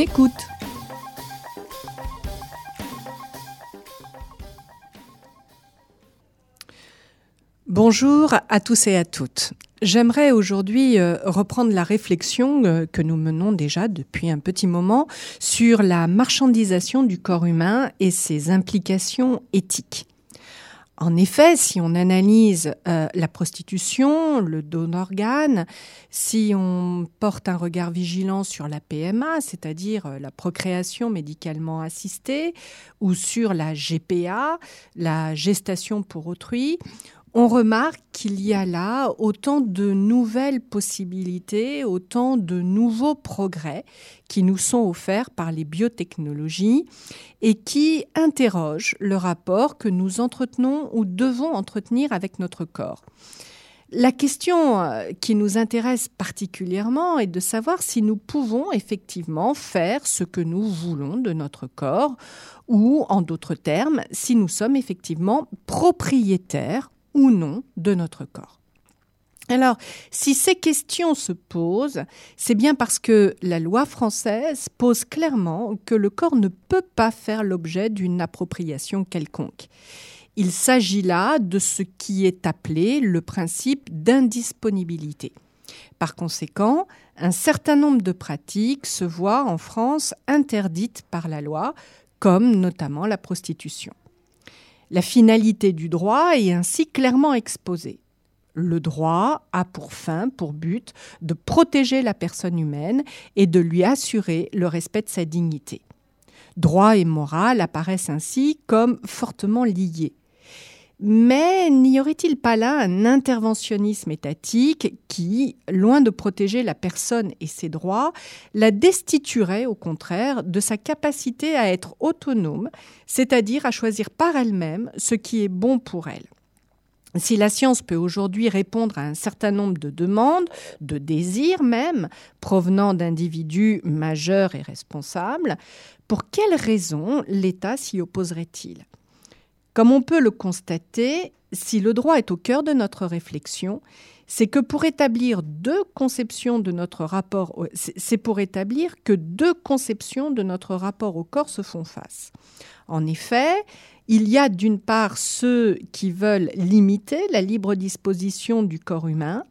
Écoute. Bonjour à tous et à toutes. J'aimerais aujourd'hui euh, reprendre la réflexion euh, que nous menons déjà depuis un petit moment sur la marchandisation du corps humain et ses implications éthiques. En effet, si on analyse euh, la prostitution, le don d'organes, si on porte un regard vigilant sur la PMA, c'est-à-dire euh, la procréation médicalement assistée, ou sur la GPA, la gestation pour autrui, on remarque qu'il y a là autant de nouvelles possibilités, autant de nouveaux progrès qui nous sont offerts par les biotechnologies et qui interrogent le rapport que nous entretenons ou devons entretenir avec notre corps. La question euh, qui nous intéresse particulièrement est de savoir si nous pouvons effectivement faire ce que nous voulons de notre corps ou, en d'autres termes, si nous sommes effectivement propriétaires ou non de notre corps. Alors, si ces questions se posent, c'est bien parce que la loi française pose clairement que le corps ne peut pas faire l'objet d'une appropriation quelconque. Il s'agit là de ce qui est appelé le principe d'indisponibilité. Par conséquent, un certain nombre de pratiques se voient en France interdites par la loi, comme notamment la prostitution. La finalité du droit est ainsi clairement exposée. Le droit a pour fin, pour but, de protéger la personne humaine et de lui assurer le respect de sa dignité. Droit et morale apparaissent ainsi comme fortement liés. Mais n'y aurait-il pas là un interventionnisme étatique qui, loin de protéger la personne et ses droits, la destituerait au contraire de sa capacité à être autonome, c'est-à-dire à choisir par elle-même ce qui est bon pour elle? Si la science peut aujourd'hui répondre à un certain nombre de demandes, de désirs même, provenant d'individus majeurs et responsables, pour quelles raisons l'État s'y opposerait-il? Comme on peut le constater, si le droit est au cœur de notre réflexion, c'est que pour établir deux conceptions de notre rapport, c'est pour établir que deux conceptions de notre rapport au corps se font face. En effet, il y a d'une part ceux qui veulent limiter la libre disposition du corps humain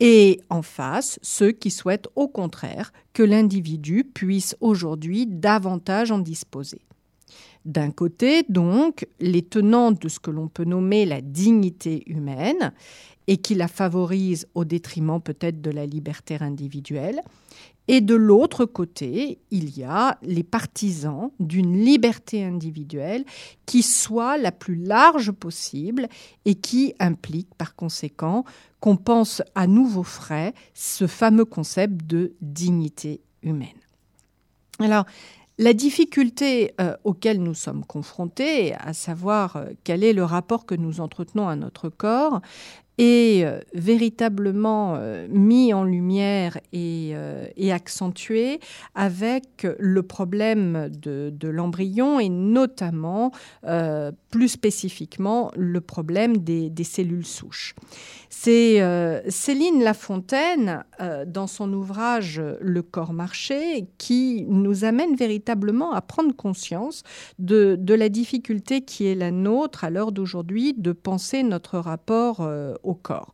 et en face ceux qui souhaitent au contraire que l'individu puisse aujourd'hui davantage en disposer. D'un côté, donc, les tenants de ce que l'on peut nommer la dignité humaine et qui la favorise au détriment peut-être de la liberté individuelle. Et de l'autre côté, il y a les partisans d'une liberté individuelle qui soit la plus large possible et qui implique par conséquent qu'on pense à nouveau frais ce fameux concept de dignité humaine. Alors, la difficulté euh, auquel nous sommes confrontés, à savoir euh, quel est le rapport que nous entretenons à notre corps, est euh, véritablement euh, mis en lumière et, euh, accentué avec le problème de, l'embryon et notamment, plus spécifiquement, le problème des, cellules souches. C'est Céline Lafontaine, dans son ouvrage Le corps marché, qui nous amène véritablement à prendre conscience de, de la difficulté qui est la nôtre à l'heure d'aujourd'hui de penser notre rapport au corps.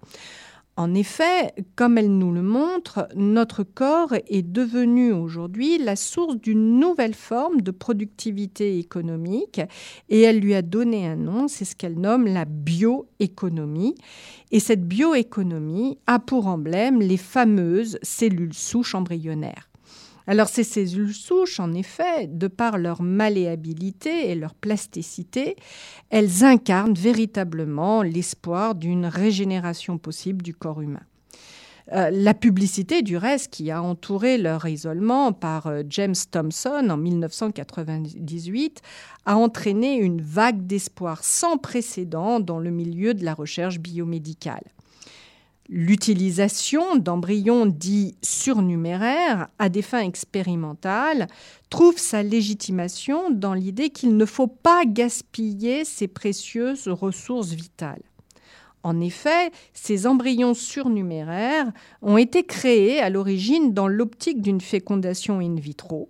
En effet, comme elle nous le montre, notre corps est devenu aujourd'hui la source d'une nouvelle forme de productivité économique et elle lui a donné un nom, c'est ce qu'elle nomme la bioéconomie. Et cette bioéconomie a pour emblème les fameuses cellules souches embryonnaires. Alors ces cellules souches, en effet, de par leur malléabilité et leur plasticité, elles incarnent véritablement l'espoir d'une régénération possible du corps humain. Euh, la publicité, du reste, qui a entouré leur isolement par euh, James Thomson en 1998, a entraîné une vague d'espoir sans précédent dans le milieu de la recherche biomédicale. L'utilisation d'embryons dits surnuméraires à des fins expérimentales trouve sa légitimation dans l'idée qu'il ne faut pas gaspiller ces précieuses ressources vitales. En effet, ces embryons surnuméraires ont été créés à l'origine dans l'optique d'une fécondation in vitro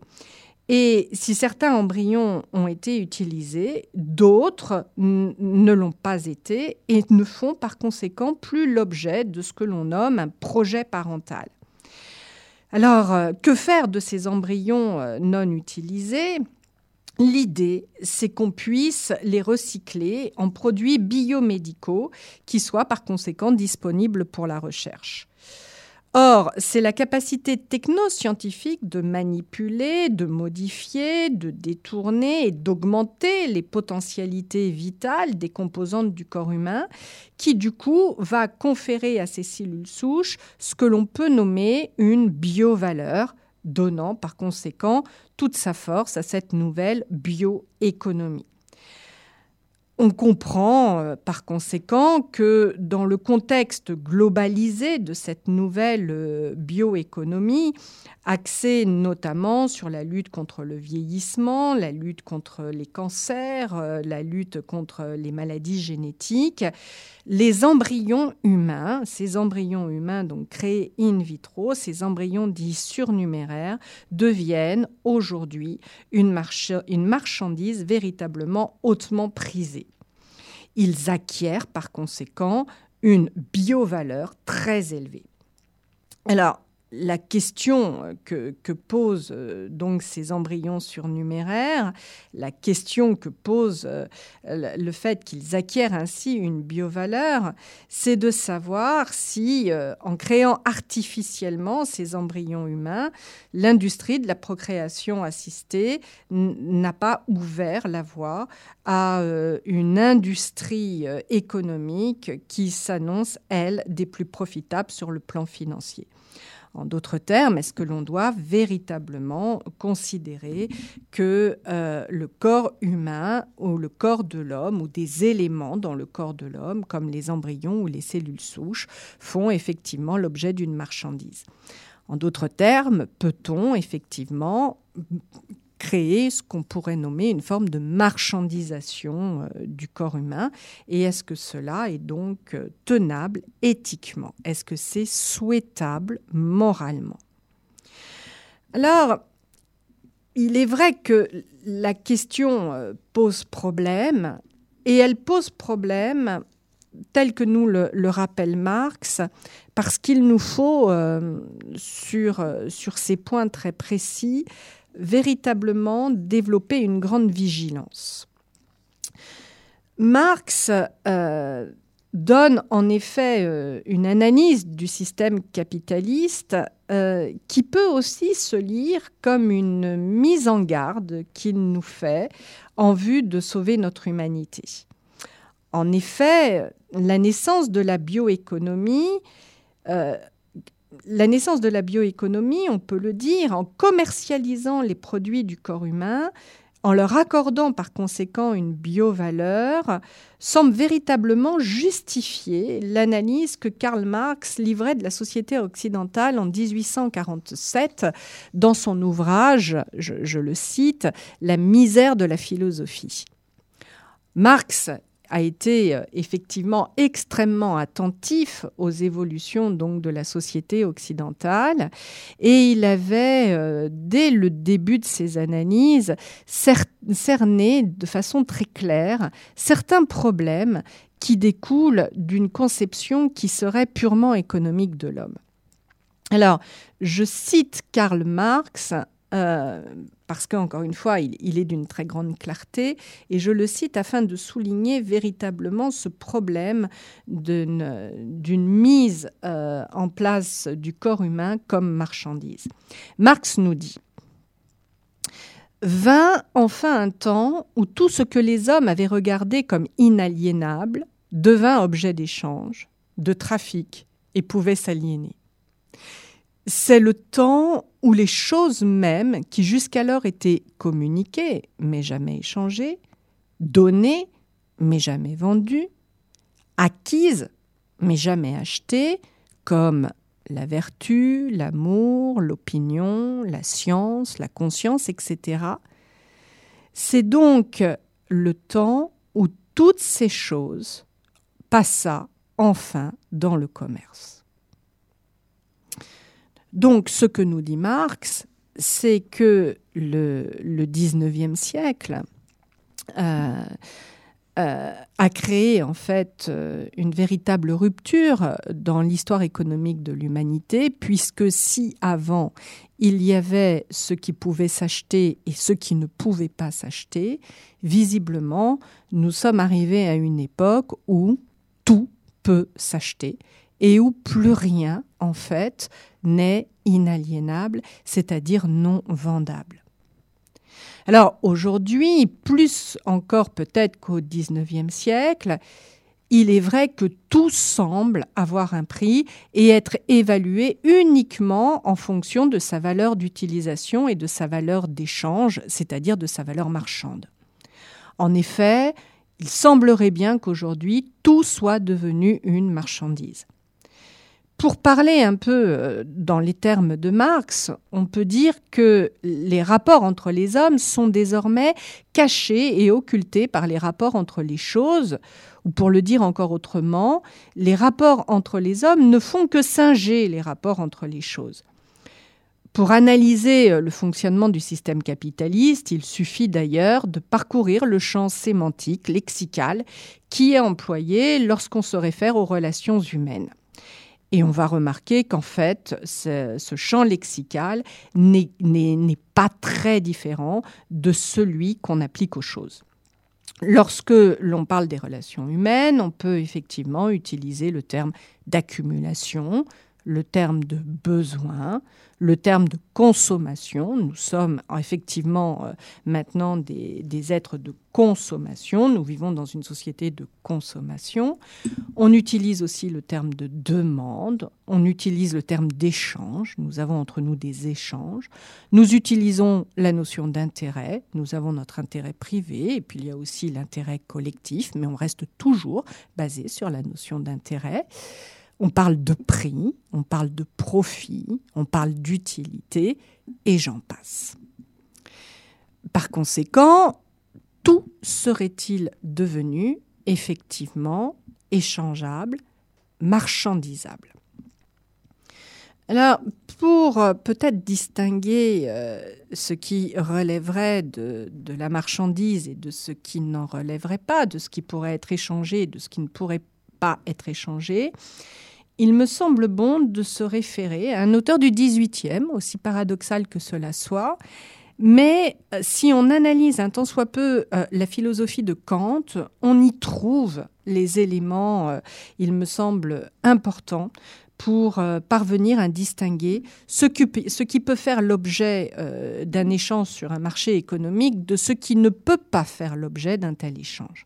Et si certains embryons ont été utilisés, d'autres ne l'ont pas été et ne font par conséquent plus l'objet de ce que l'on nomme un projet parental. Alors, euh, que faire de ces embryons euh, non utilisés? L'idée, c'est qu'on puisse les recycler en produits biomédicaux qui soient par conséquent disponibles pour la recherche. Or, c'est la capacité technoscientifique de manipuler, de modifier, de détourner et d'augmenter les potentialités vitales des composantes du corps humain qui, du coup, va conférer à ces cellules souches ce que l'on peut nommer une biovaleur, donnant par conséquent toute sa force à cette nouvelle bioéconomie. On comprend euh, par conséquent que dans le contexte globalisé de cette nouvelle euh, bioéconomie, axée notamment sur la lutte contre le vieillissement, la lutte contre les cancers, euh, la lutte contre les maladies génétiques, les embryons humains, ces embryons humains donc créés in vitro, ces embryons dits surnuméraires, deviennent aujourd'hui une, marchandise véritablement hautement prisée. Ils acquièrent par conséquent une biovaleur très élevée. Alors, la question que, posent euh, donc ces embryons surnuméraires, la question que pose euh, le fait qu'ils acquièrent ainsi une biovaleur, c'est de savoir si, euh, en créant artificiellement ces embryons humains, l'industrie de la procréation assistée n'a pas ouvert la voie à une industrie économique qui s'annonce, elle, des plus profitables sur le plan financier. En d'autres termes, est-ce que l'on doit véritablement considérer que euh, le corps humain ou le corps de l'homme ou des éléments dans le corps de l'homme, comme les embryons ou les cellules souches, font effectivement l'objet d'une marchandise? En d'autres termes, peut-on effectivement créer ce qu'on pourrait nommer une forme de marchandisation euh, du corps humain. Et est-ce que cela est donc euh, tenable éthiquement? Est-ce que c'est souhaitable moralement? Alors, il est vrai que la question euh, pose problème, et elle pose problème tel que nous le, rappelle Marx, parce qu'il nous faut, sur, sur ces points très précis, véritablement développer une grande vigilance. Marx euh, donne en effet euh, une analyse du système capitaliste euh, qui peut aussi se lire comme une mise en garde qu'il nous fait en vue de sauver notre humanité. En effet, la naissance de la bioéconomie la naissance de la bioéconomie, on peut le dire, en commercialisant les produits du corps humain, en leur accordant par conséquent une biovaleur, semble véritablement justifier l'analyse que Karl Marx livrait de la société occidentale en 1847 dans son ouvrage, je, je le cite, La misère de la philosophie. Marx a été euh, effectivement extrêmement attentif aux évolutions donc de la société occidentale et il avait euh, dès le début de ses analyses cerné de façon très claire certains problèmes qui découlent d'une conception qui serait purement économique de l'homme. Alors, je cite Karl Marx euh, parce qu'encore une fois, il, est d'une très grande clarté, et je le cite afin de souligner véritablement ce problème d'une mise euh, en place du corps humain comme marchandise. Marx nous dit Vint enfin un temps où tout ce que les hommes avaient regardé comme inaliénable devint objet d'échange, de trafic, et pouvait s'aliéner. C'est le temps où les choses mêmes, qui jusqu'alors étaient communiquées, mais jamais échangées, données, mais jamais vendues, acquises, mais jamais achetées, comme la vertu, l'amour, l'opinion, la science, la conscience, etc. C'est donc le temps où toutes ces choses passa enfin dans le commerce. Donc ce que nous dit Marx, c'est que le, le 19e siècle, euh, euh, a créé en fait euh, une véritable rupture dans l'histoire économique de l'humanité, puisque si avant il y avait ce qui pouvait s'acheter et ce qui ne pouvait pas s'acheter, visiblement nous sommes arrivés à une époque où tout peut s'acheter et où plus rien en fait n'est inaliénable, c'est-à-dire non vendable. Alors aujourd'hui, plus encore peut-être qu'au XIXe siècle, il est vrai que tout semble avoir un prix et être évalué uniquement en fonction de sa valeur d'utilisation et de sa valeur d'échange, c'est-à-dire de sa valeur marchande. En effet, il semblerait bien qu'aujourd'hui tout soit devenu une marchandise. Pour parler un peu euh, dans les termes de Marx, on peut dire que les rapports entre les hommes sont désormais cachés et occultés par les rapports entre les choses, ou pour le dire encore autrement, les rapports entre les hommes ne font que singer les rapports entre les choses. Pour analyser euh, le fonctionnement du système capitaliste, il suffit d'ailleurs de parcourir le champ sémantique, lexical, qui est employé lorsqu'on se réfère aux relations humaines. Et on va remarquer qu'en fait, ce, champ lexical n'est pas très différent de celui qu'on applique aux choses. Lorsque l'on parle des relations humaines, on peut effectivement utiliser le terme d'accumulation, le terme de besoin, le terme de consommation. Nous sommes effectivement euh, maintenant des, êtres de consommation. Nous vivons dans une société de consommation. On utilise aussi le terme de demande. On utilise le terme d'échange. Nous avons entre nous des échanges. Nous utilisons la notion d'intérêt. Nous avons notre intérêt privé et puis il y a aussi l'intérêt collectif, mais on reste toujours basé sur la notion d'intérêt. On parle de prix, on parle de profit, on parle d'utilité, et j'en passe. Par conséquent, tout serait-il devenu effectivement échangeable, marchandisable? Alors, pour euh, peut-être distinguer euh, ce qui relèverait de, la marchandise et de ce qui n'en relèverait pas, de ce qui pourrait être échangé de ce qui ne pourrait être échangé, il me semble bon de se référer à un auteur du XVIIIe, aussi paradoxal que cela soit, mais euh, si on analyse un tant soit peu euh, la philosophie de Kant, on y trouve les éléments, euh, il me semble, importants pour parvenir à distinguer ce qui peut faire l'objet d'un échange sur un marché économique de ce qui ne peut pas faire l'objet d'un tel échange.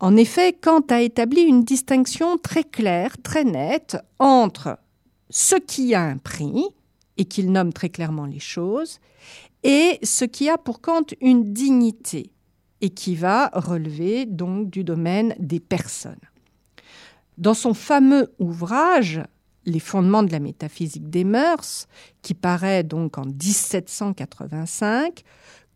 En effet, Kant a établi une distinction très claire, très nette entre ce qui a un prix, et qu'il nomme très clairement les choses, et ce qui a pour Kant une dignité, et qui va relever donc du domaine des personnes. Dans son fameux ouvrage Les fondements de la métaphysique des mœurs, qui paraît donc en 1785,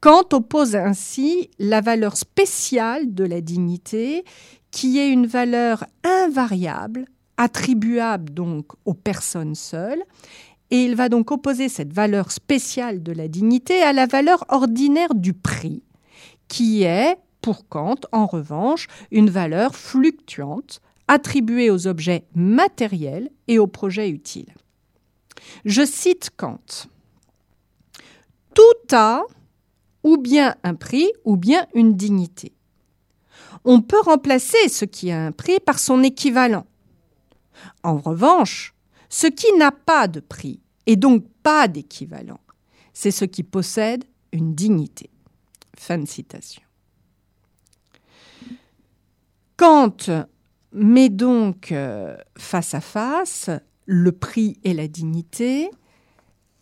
Kant oppose ainsi la valeur spéciale de la dignité, qui est une valeur invariable, attribuable donc aux personnes seules, et il va donc opposer cette valeur spéciale de la dignité à la valeur ordinaire du prix, qui est, pour Kant, en revanche, une valeur fluctuante, attribuée aux objets matériels et aux projets utiles. Je cite Kant. Tout a, ou bien un prix ou bien une dignité. On peut remplacer ce qui a un prix par son équivalent. En revanche, ce qui n'a pas de prix et donc pas d'équivalent, c'est ce qui possède une dignité. Fin de citation. Kant met donc euh, face à face le prix et la dignité,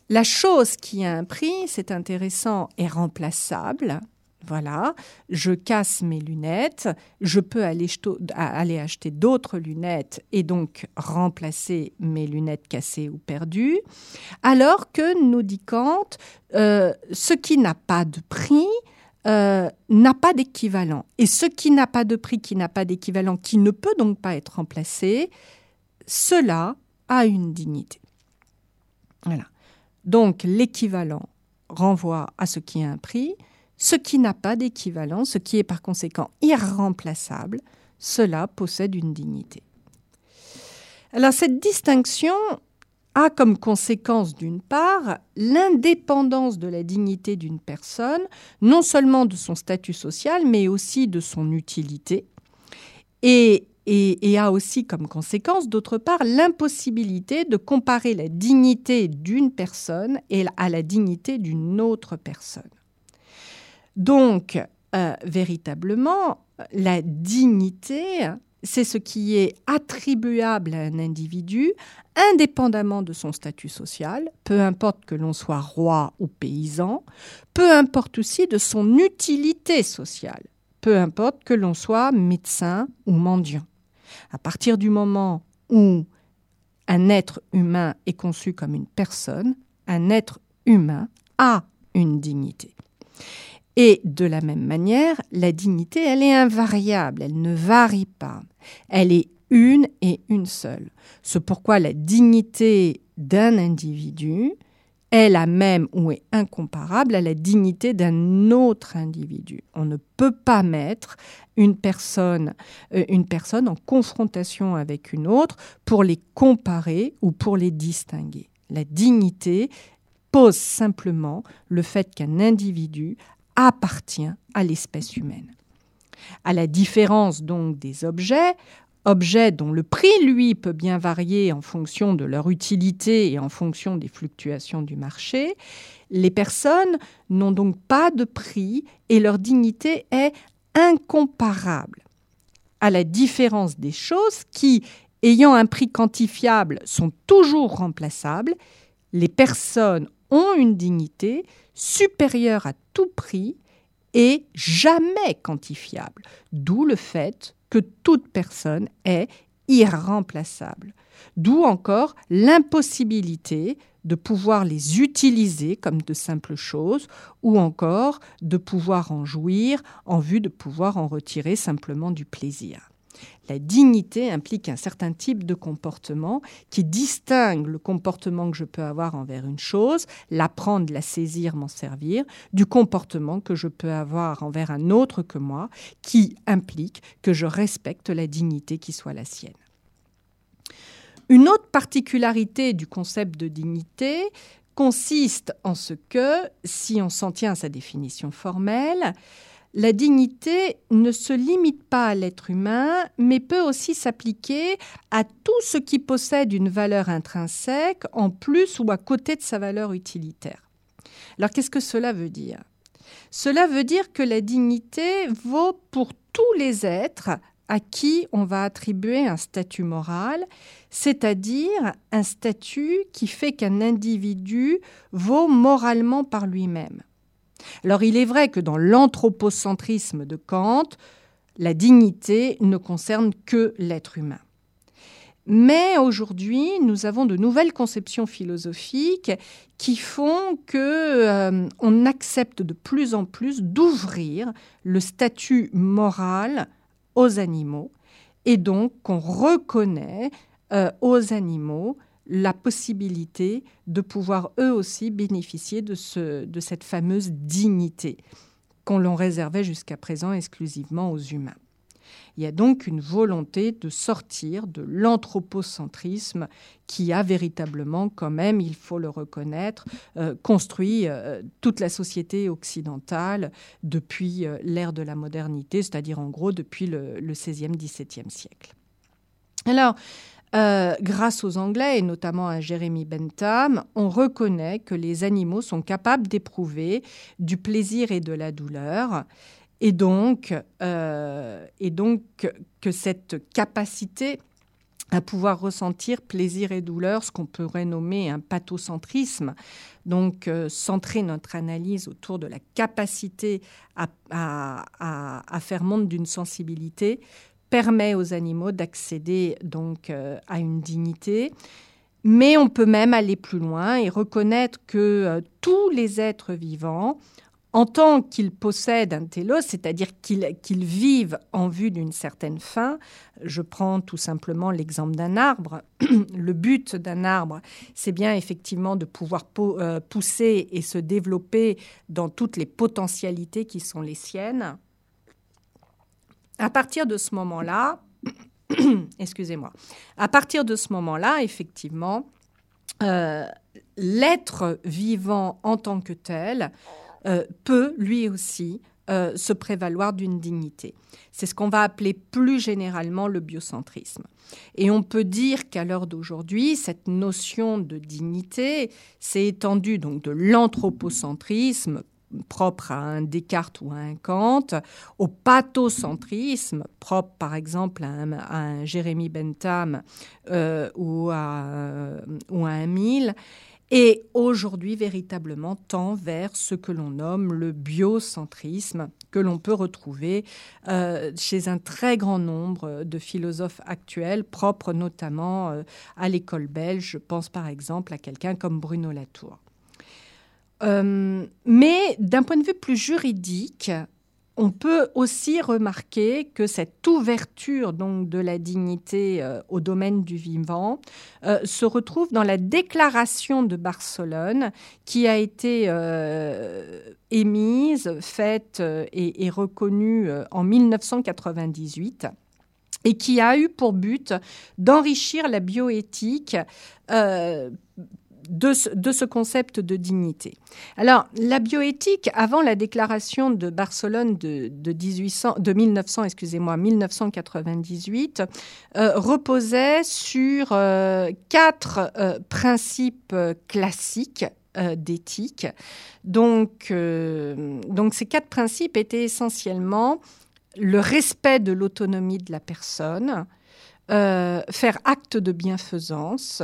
la chose qui a un prix, c'est intéressant, est remplaçable. Voilà, je casse mes lunettes, je peux aller, acheter d'autres lunettes et donc remplacer mes lunettes cassées ou perdues. Alors que, nous dit Kant, euh, ce qui n'a pas de prix euh, n'a pas d'équivalent. Et ce qui n'a pas de prix, qui n'a pas d'équivalent, qui ne peut donc pas être remplacé, cela a une dignité. Voilà. Donc l'équivalent renvoie à ce qui a un prix, ce qui n'a pas d'équivalent, ce qui est par conséquent irremplaçable, cela possède une dignité. Alors cette distinction a comme conséquence d'une part l'indépendance de la dignité d'une personne, non seulement de son statut social, mais aussi de son utilité, et, et, a aussi comme conséquence d'autre part l'impossibilité de comparer la dignité d'une personne à la dignité d'une autre personne. Donc, euh, véritablement, la dignité c'est ce qui est attribuable à un individu, indépendamment de son statut social, peu importe que l'on soit roi ou paysan, peu importe aussi de son utilité sociale, peu importe que l'on soit médecin ou mendiant. À partir du moment où un être humain est conçu comme une personne, un être humain a une dignité. Et de la même manière, la dignité, elle est invariable, elle ne varie pas. Elle est une et une seule. C'est pourquoi la dignité d'un individu est la même ou est incomparable à la dignité d'un autre individu. On ne peut pas mettre une personne, euh, une personne en confrontation avec une autre pour les comparer ou pour les distinguer. La dignité pose simplement le fait qu'un individu appartient à l'espèce humaine. À la différence donc des objets, objets dont le prix, lui, peut bien varier en fonction de leur utilité et en fonction des fluctuations du marché, les personnes n'ont donc pas de prix et leur dignité est incomparable. À la différence des choses qui, ayant un prix quantifiable, sont toujours remplaçables, les personnes ont une dignité supérieure à tout prix et jamais quantifiable. D'où le fait que toute personne est irremplaçable. D'où encore l'impossibilité de pouvoir les utiliser comme de simples choses ou encore de pouvoir en jouir en vue de pouvoir en retirer simplement du plaisir. La dignité implique un certain type de comportement qui distingue le comportement que je peux avoir envers une chose, l'apprendre, la saisir, m'en servir, du comportement que je peux avoir envers un autre que moi, qui implique que je respecte la dignité qui soit la sienne. Une autre particularité du concept de dignité consiste en ce que, si on s'en tient à sa définition formelle, la dignité ne se limite pas à l'être humain, mais peut aussi s'appliquer à tout ce qui possède une valeur intrinsèque en plus ou à côté de sa valeur utilitaire. Alors qu'est-ce que cela veut dire? Cela veut dire que la dignité vaut pour tous les êtres à qui on va attribuer un statut moral, c'est-à-dire un statut qui fait qu'un individu vaut moralement par lui-même. Alors il est vrai que dans l'anthropocentrisme de Kant, la dignité ne concerne que l'être humain. Mais aujourd'hui, nous avons de nouvelles conceptions philosophiques qui font que euh, on accepte de plus en plus d'ouvrir le statut moral aux animaux et donc qu'on reconnaît euh, aux animaux la possibilité de pouvoir eux aussi bénéficier de, ce, de cette fameuse dignité qu'on l'on réservait jusqu'à présent exclusivement aux humains. Il y a donc une volonté de sortir de l'anthropocentrisme qui a véritablement, quand même, il faut le reconnaître, euh, construit euh, toute la société occidentale depuis euh, l'ère de la modernité, c'est-à-dire en gros depuis le, le 16e, 17e siècle. Alors, euh, grâce aux Anglais et notamment à Jeremy Bentham, on reconnaît que les animaux sont capables d'éprouver du plaisir et de la douleur. Et donc, euh, et donc que cette capacité à pouvoir ressentir plaisir et douleur, ce qu'on pourrait nommer un pathocentrisme, donc euh, centrer notre analyse autour de la capacité à faire montre d'une sensibilité, permet aux animaux d'accéder donc euh, à une dignité. Mais on peut même aller plus loin et reconnaître que euh, tous les êtres vivants, en tant qu'ils possèdent un télos, c'est-à-dire qu'ils vivent en vue d'une certaine fin, je prends tout simplement l'exemple d'un arbre. Le but d'un arbre, c'est bien effectivement de pouvoir euh, pousser et se développer dans toutes les potentialités qui sont les siennes. À partir de ce moment-là, excusez-moi, à partir de ce moment-là, effectivement, euh, l'être vivant en tant que tel euh, peut lui aussi euh, se prévaloir d'une dignité. C'est ce qu'on va appeler plus généralement le biocentrisme. Et on peut dire qu'à l'heure d'aujourd'hui, cette notion de dignité s'est étendue donc de l'anthropocentrisme propre à un Descartes ou à un Kant, au pathocentrisme propre par exemple à un, Jérémy Bentham euh, ou, à, ou à un Mill, et aujourd'hui véritablement tend vers ce que l'on nomme le biocentrisme, que l'on peut retrouver euh, chez un très grand nombre de philosophes actuels, propres notamment euh, à l'école belge. Je pense par exemple à quelqu'un comme Bruno Latour. Euh, mais d'un point de vue plus juridique, on peut aussi remarquer que cette ouverture donc de la dignité euh, au domaine du vivant euh, se retrouve dans la déclaration de Barcelone qui a été émise, faite et, reconnue en 1998 et qui a eu pour but d'enrichir la bioéthique de ce, concept de dignité. Alors, la bioéthique, avant la déclaration de Barcelone de, de 1900, excusez-moi, 1998, euh, reposait sur euh, quatre euh, principes classiques d'éthique. Donc, ces quatre principes étaient essentiellement le respect de l'autonomie de la personne, faire acte de bienfaisance,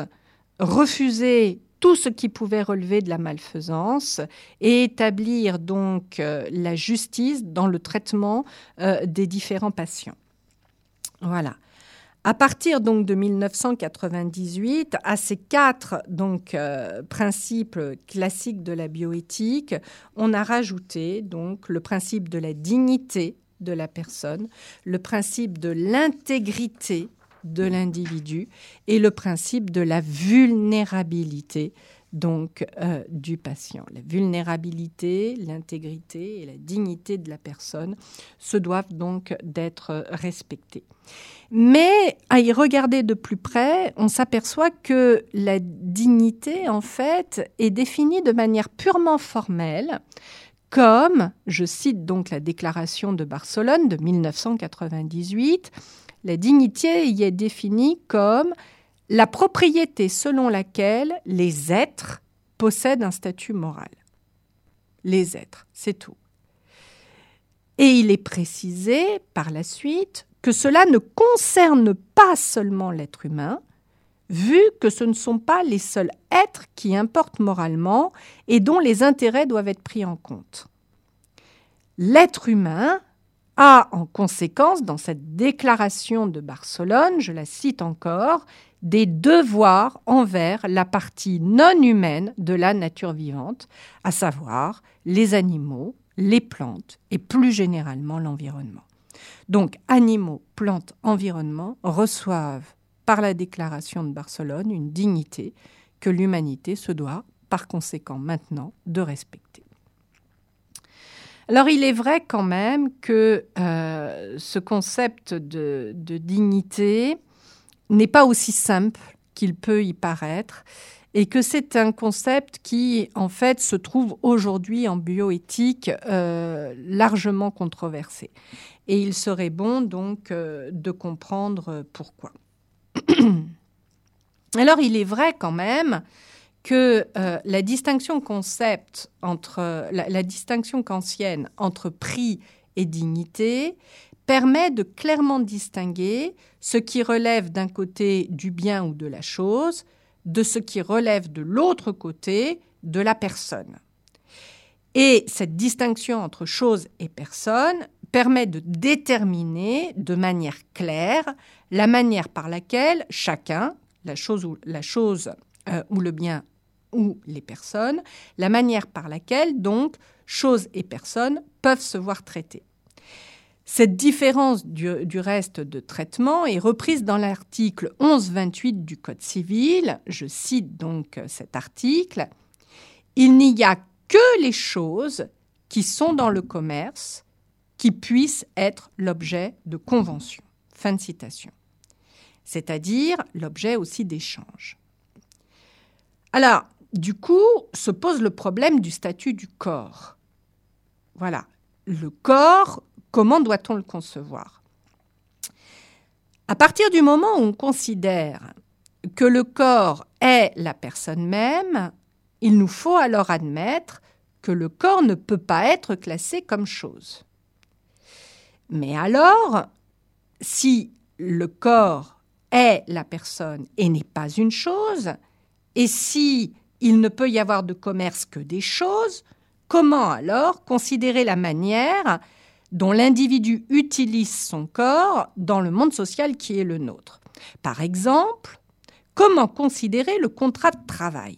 refuser tout ce qui pouvait relever de la malfaisance et établir donc euh, la justice dans le traitement euh, des différents patients. Voilà. À partir donc de 1998, à ces quatre donc euh, principes classiques de la bioéthique, on a rajouté donc le principe de la dignité de la personne, le principe de l'intégrité de l'individu et le principe de la vulnérabilité donc euh, du patient. La vulnérabilité, l'intégrité et la dignité de la personne se doivent donc d'être respectées. Mais à y regarder de plus près, on s'aperçoit que la dignité, en fait, est définie de manière purement formelle comme, je cite donc la déclaration de Barcelone de 1998, la dignité y est définie comme la propriété selon laquelle les êtres possèdent un statut moral. Les êtres, c'est tout. Et il est précisé par la suite que cela ne concerne pas seulement l'être humain, vu que ce ne sont pas les seuls êtres qui importent moralement et dont les intérêts doivent être pris en compte. L'être humain a en conséquence, dans cette déclaration de Barcelone, je la cite encore, des devoirs envers la partie non humaine de la nature vivante, à savoir les animaux, les plantes et plus généralement l'environnement. Donc animaux, plantes, environnement reçoivent par la déclaration de Barcelone une dignité que l'humanité se doit par conséquent maintenant de respecter. Alors il est vrai quand même que euh, ce concept de, dignité n'est pas aussi simple qu'il peut y paraître et que c'est un concept qui, en fait, se trouve aujourd'hui en bioéthique euh, largement controversé. Et il serait bon donc euh, de comprendre pourquoi. Alors il est vrai quand même que euh, la distinction concept entre la, distinction kantienne entre prix et dignité permet de clairement distinguer ce qui relève d'un côté du bien ou de la chose de ce qui relève de l'autre côté de la personne. Et cette distinction entre chose et personne permet de déterminer de manière claire la manière par laquelle chacun, la chose ou, la chose, euh, ou le bien ou les personnes, la manière par laquelle donc choses et personnes peuvent se voir traitées. Cette différence du, reste de traitement est reprise dans l'article 1128 du Code civil. Je cite donc cet article. Il n'y a que les choses qui sont dans le commerce qui puissent être l'objet de conventions. Fin de citation. C'est-à-dire l'objet aussi d'échanges. Alors, du coup, se pose le problème du statut du corps. Voilà. Le corps, comment doit-on le concevoir? À partir du moment où on considère que le corps est la personne même, il nous faut alors admettre que le corps ne peut pas être classé comme chose. Mais alors, si le corps est la personne et n'est pas une chose, et si il ne peut y avoir de commerce que des choses, comment alors considérer la manière dont l'individu utilise son corps dans le monde social qui est le nôtre? Par exemple, comment considérer le contrat de travail?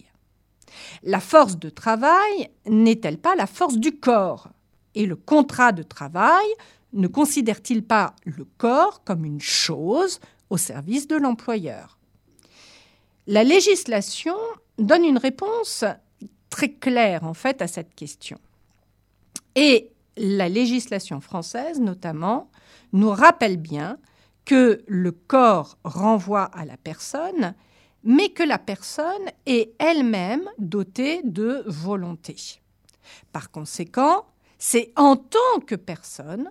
La force de travail n'est-elle pas la force du corps? Et le contrat de travail ne considère-t-il pas le corps comme une chose au service de l'employeur? La législation donne une réponse très claire en fait à cette question. Et la législation française notamment nous rappelle bien que le corps renvoie à la personne, mais que la personne est elle-même dotée de volonté. Par conséquent, c'est en tant que personne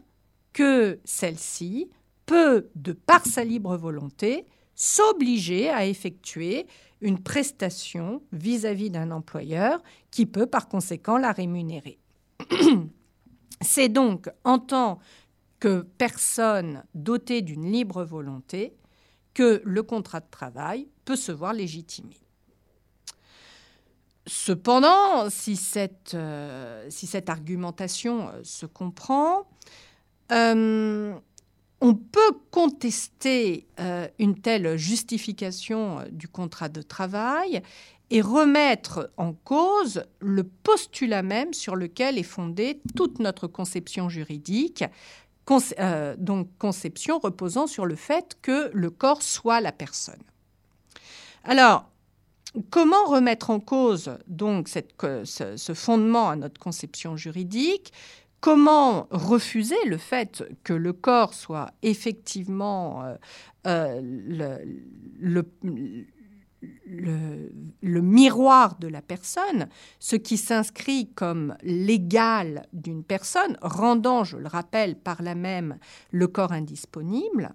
que celle-ci peut, de par sa libre volonté, s'obliger à effectuer une prestation vis-à-vis d'un employeur qui peut par conséquent la rémunérer. C'est donc en tant que personne dotée d'une libre volonté que le contrat de travail peut se voir légitimé. Cependant, si cette, euh, si cette argumentation euh, se comprend, euh, on peut contester euh, une telle justification euh, du contrat de travail et remettre en cause le postulat même sur lequel est fondée toute notre conception juridique, donc conception reposant sur le fait que le corps soit la personne. Alors, comment remettre en cause donc ce, fondement à notre conception juridique? Comment refuser le fait que le corps soit effectivement euh, euh, le, miroir de la personne, ce qui s'inscrit comme l'égal d'une personne, rendant, je le rappelle, par là même le corps indisponible.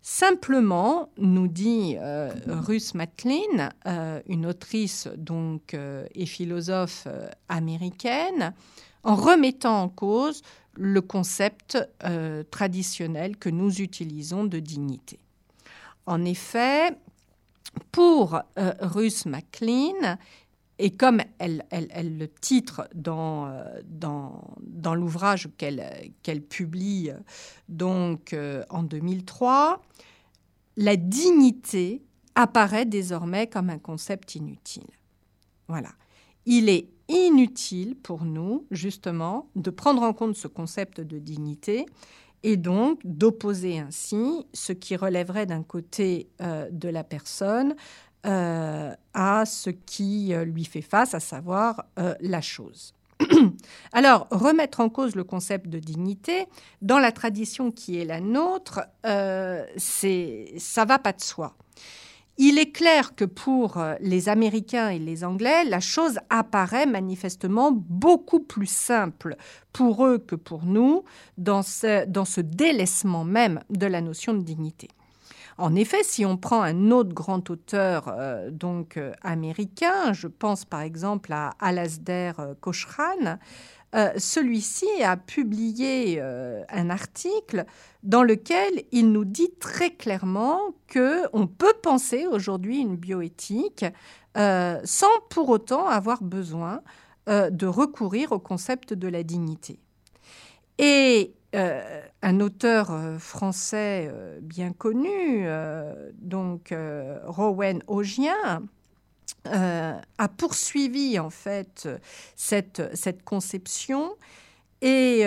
Simplement, nous dit euh, Ruth Matlin, une autrice donc et philosophe américaine, en remettant en cause le concept euh, traditionnel que nous utilisons de dignité. En effet, pour euh, Ruth MacLean, et comme elle, le titre dans, euh, dans, l'ouvrage qu'elle publie donc en 2003, la dignité apparaît désormais comme un concept inutile. Voilà. Il est inutile pour nous, justement, de prendre en compte ce concept de dignité et donc d'opposer ainsi ce qui relèverait d'un côté euh, de la personne euh, à ce qui euh, lui fait face, à savoir la chose. Alors, remettre en cause le concept de dignité, dans la tradition qui est la nôtre, c'est ça va pas de soi. Il est clair que pour euh, les Américains et les Anglais, la chose apparaît manifestement beaucoup plus simple pour eux que pour nous dans ce, délaissement même de la notion de dignité. En effet, si on prend un autre grand auteur euh, donc euh, américain, je pense par exemple à Alasdair Koshran, euh, celui-ci a publié euh, un article dans lequel il nous dit très clairement que on peut penser aujourd'hui une bioéthique euh, sans pour autant avoir besoin de recourir au concept de la dignité. Et un auteur français bien connu, donc Rowan Augien, a poursuivi en fait cette, cette conception et,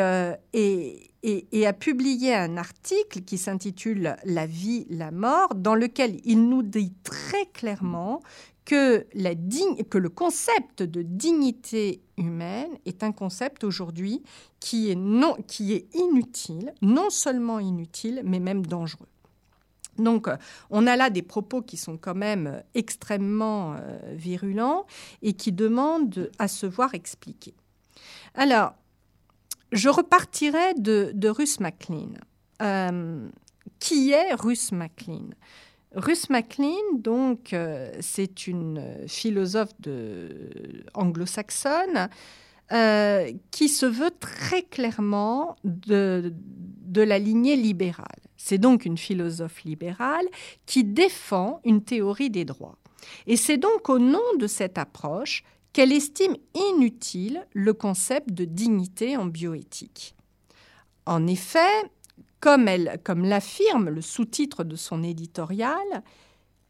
et, et, a publié un article qui s'intitule La vie, la mort, dans lequel il nous dit très clairement que, la que le concept de dignité humaine est un concept aujourd'hui qui qui est inutile, non seulement inutile, mais même dangereux. Donc, on a là des propos qui sont quand même extrêmement euh, virulents et qui demandent à se voir expliquer. Alors, je repartirai de, Russ MacLean. Euh, qui est Russ MacLean? Russ MacLean, donc, euh, c'est une philosophe anglo-saxonne euh, qui se veut très clairement de, de la lignée libérale. C'est donc une philosophe libérale qui défend une théorie des droits. Et c'est donc au nom de cette approche qu'elle estime inutile le concept de dignité en bioéthique. En effet, comme, comme l'affirme le sous-titre de son éditorial,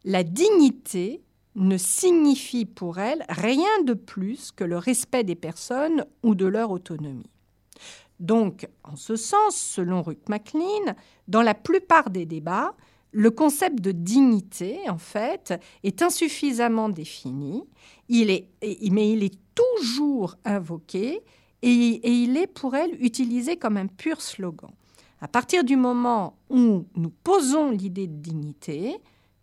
la dignité ne signifie pour elle rien de plus que le respect des personnes ou de leur autonomie. Donc, en ce sens, selon Ruth MacLean, dans la plupart des débats, le concept de dignité, en fait, est insuffisamment défini, il est, mais il est toujours invoqué et, il est pour elle utilisé comme un pur slogan. À partir du moment où nous posons l'idée de dignité,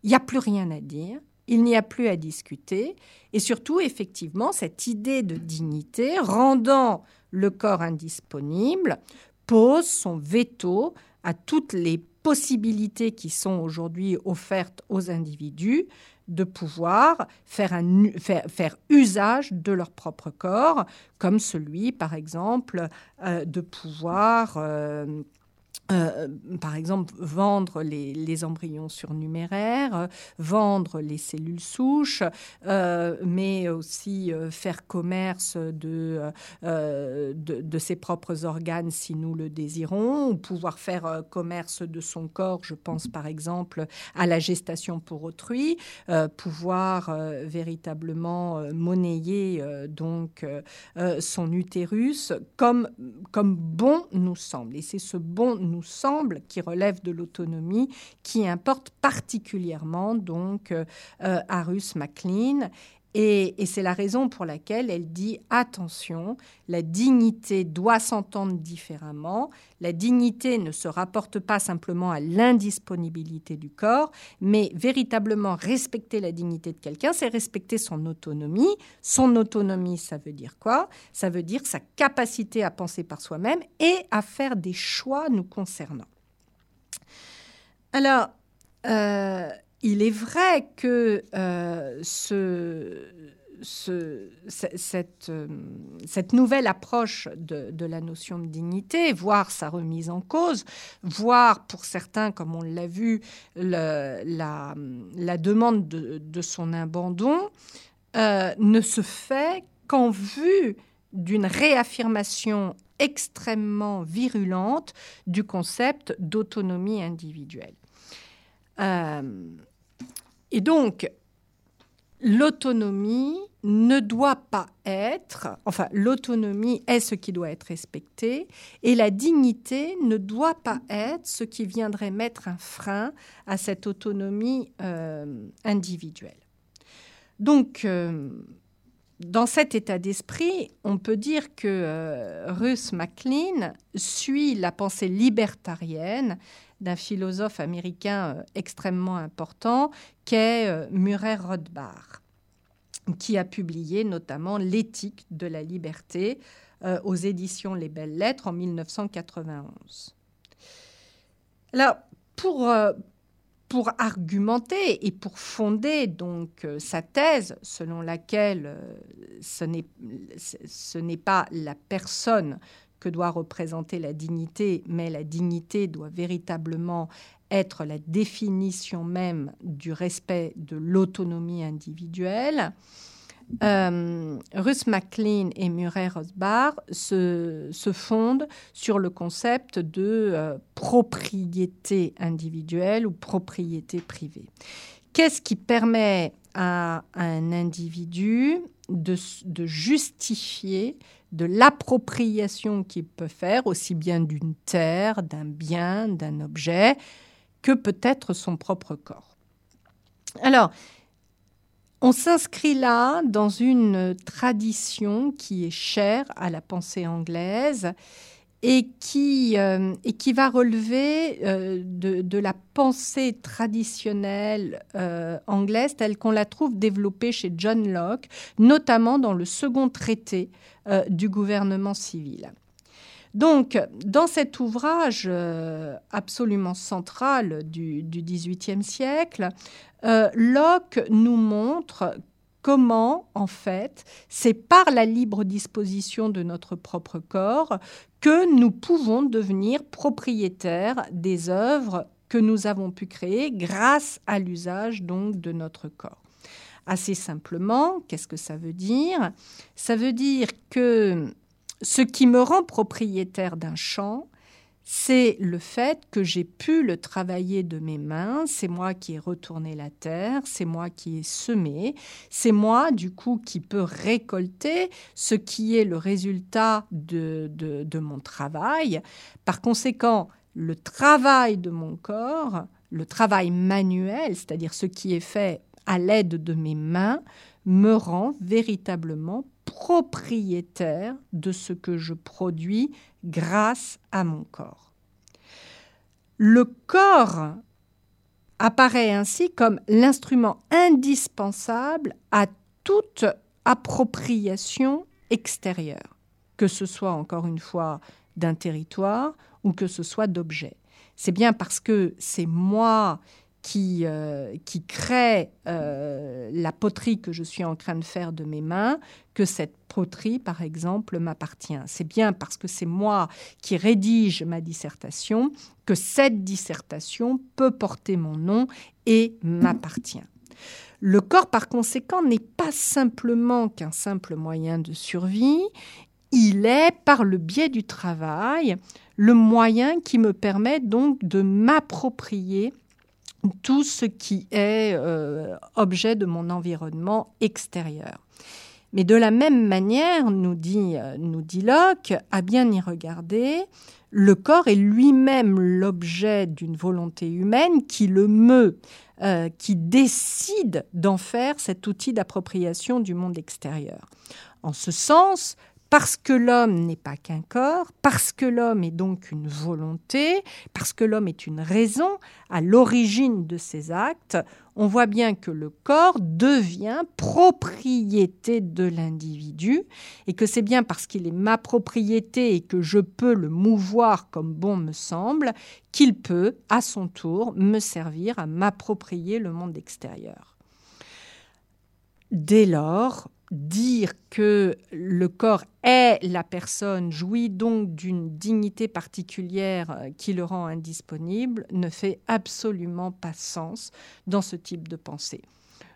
il n'y a plus rien à dire, il n'y a plus à discuter, et surtout, effectivement, cette idée de dignité, rendant le corps indisponible, pose son veto à toutes les possibilités qui sont aujourd'hui offertes aux individus de pouvoir faire, usage de leur propre corps, comme celui, par exemple, euh, de pouvoir euh, euh, par exemple, vendre les, embryons surnuméraires, euh, vendre les cellules souches, euh, mais aussi faire commerce de, de, ses propres organes si nous le désirons, ou pouvoir faire commerce de son corps, je pense par exemple à la gestation pour autrui, pouvoir véritablement monnayer donc son utérus comme, comme bon nous semble. Et c'est ce bon nous semble, qui relève de l'autonomie, qui importe particulièrement donc euh, Russ MacLean. Et, c'est la raison pour laquelle elle dit attention, la dignité doit s'entendre différemment. La dignité ne se rapporte pas simplement à l'indisponibilité du corps, mais véritablement respecter la dignité de quelqu'un, c'est respecter son autonomie. Son autonomie, ça veut dire quoi? Ça veut dire sa capacité à penser par soi-même et à faire des choix nous concernant. Alors, euh, il est vrai que euh, cette, euh, cette, nouvelle approche de, la notion de dignité, voire sa remise en cause, voire pour certains, comme on l'a vu, la, demande de, son abandon, euh, ne se fait qu'en vue d'une réaffirmation extrêmement virulente du concept d'autonomie individuelle. Euh, et donc, l'autonomie ne doit pas être, enfin, l'autonomie est ce qui doit être respecté, et la dignité ne doit pas être ce qui viendrait mettre un frein à cette autonomie euh, individuelle. Donc, euh, dans cet état d'esprit, on peut dire que Russ MacLean suit la pensée libertarienne d'un philosophe américain euh, extrêmement important, qu'est euh, Murray Rothbard, qui a publié notamment L'éthique de la liberté euh, aux éditions Les Belles Lettres en 1991. Alors, pour, pour argumenter et pour fonder donc sa thèse selon laquelle ce n'est pas la personne que doit représenter la dignité, mais la dignité doit véritablement être la définition même du respect de l'autonomie individuelle. Euh, Russ MacLean et Murray Rosbar se, fondent sur le concept de euh, propriété individuelle ou propriété privée. Qu'est-ce qui permet à un individu de, justifier de l'appropriation qu'il peut faire aussi bien d'une terre, d'un bien, d'un objet, que peut-être son propre corps. Alors, on s'inscrit là dans une tradition qui est chère à la pensée anglaise et qui, euh, et qui va relever euh, de, la pensée traditionnelle euh, anglaise telle qu'on la trouve développée chez John Locke, notamment dans le second traité du gouvernement civil. Donc, dans cet ouvrage absolument central du XVIIIe siècle, Locke nous montre comment, en fait, c'est par la libre disposition de notre propre corps que nous pouvons devenir propriétaires des œuvres que nous avons pu créer grâce à l'usage donc de notre corps. Assez simplement, qu'est-ce que ça veut dire? Ça veut dire que ce qui me rend propriétaire d'un champ, c'est le fait que j'ai pu le travailler de mes mains, c'est moi qui ai retourné la terre, c'est moi qui ai semé, c'est moi du coup qui peux récolter ce qui est le résultat de, de, mon travail. Par conséquent, le travail de mon corps, le travail manuel, c'est-à-dire ce qui est fait à l'aide de mes mains, me rend véritablement propriétaire de ce que je produis grâce à mon corps. Le corps apparaît ainsi comme l'instrument indispensable à toute appropriation extérieure, que ce soit encore une fois d'un territoire ou que ce soit d'objets. C'est bien parce que c'est moi qui, euh, qui crée euh, la poterie que je suis en train de faire de mes mains, que cette poterie, par exemple, m'appartient. C'est bien parce que c'est moi qui rédige ma dissertation que cette dissertation peut porter mon nom et m'appartient. Le corps, par conséquent, n'est pas simplement qu'un simple moyen de survie, il est, par le biais du travail, le moyen qui me permet donc de m'approprier tout ce qui est euh, objet de mon environnement extérieur. Mais de la même manière, nous dit, euh, nous dit Locke, à bien y regarder, le corps est lui-même l'objet d'une volonté humaine qui le meut, euh, qui décide d'en faire cet outil d'appropriation du monde extérieur. En ce sens, parce que l'homme n'est pas qu'un corps, parce que l'homme est donc une volonté, parce que l'homme est une raison à l'origine de ses actes, on voit bien que le corps devient propriété de l'individu et que c'est bien parce qu'il est ma propriété et que je peux le mouvoir comme bon me semble qu'il peut, à son tour, me servir à m'approprier le monde extérieur. Dès lors, dire que le corps est la personne, jouit donc d'une dignité particulière euh, qui le rend indisponible, ne fait absolument pas sens dans ce type de pensée.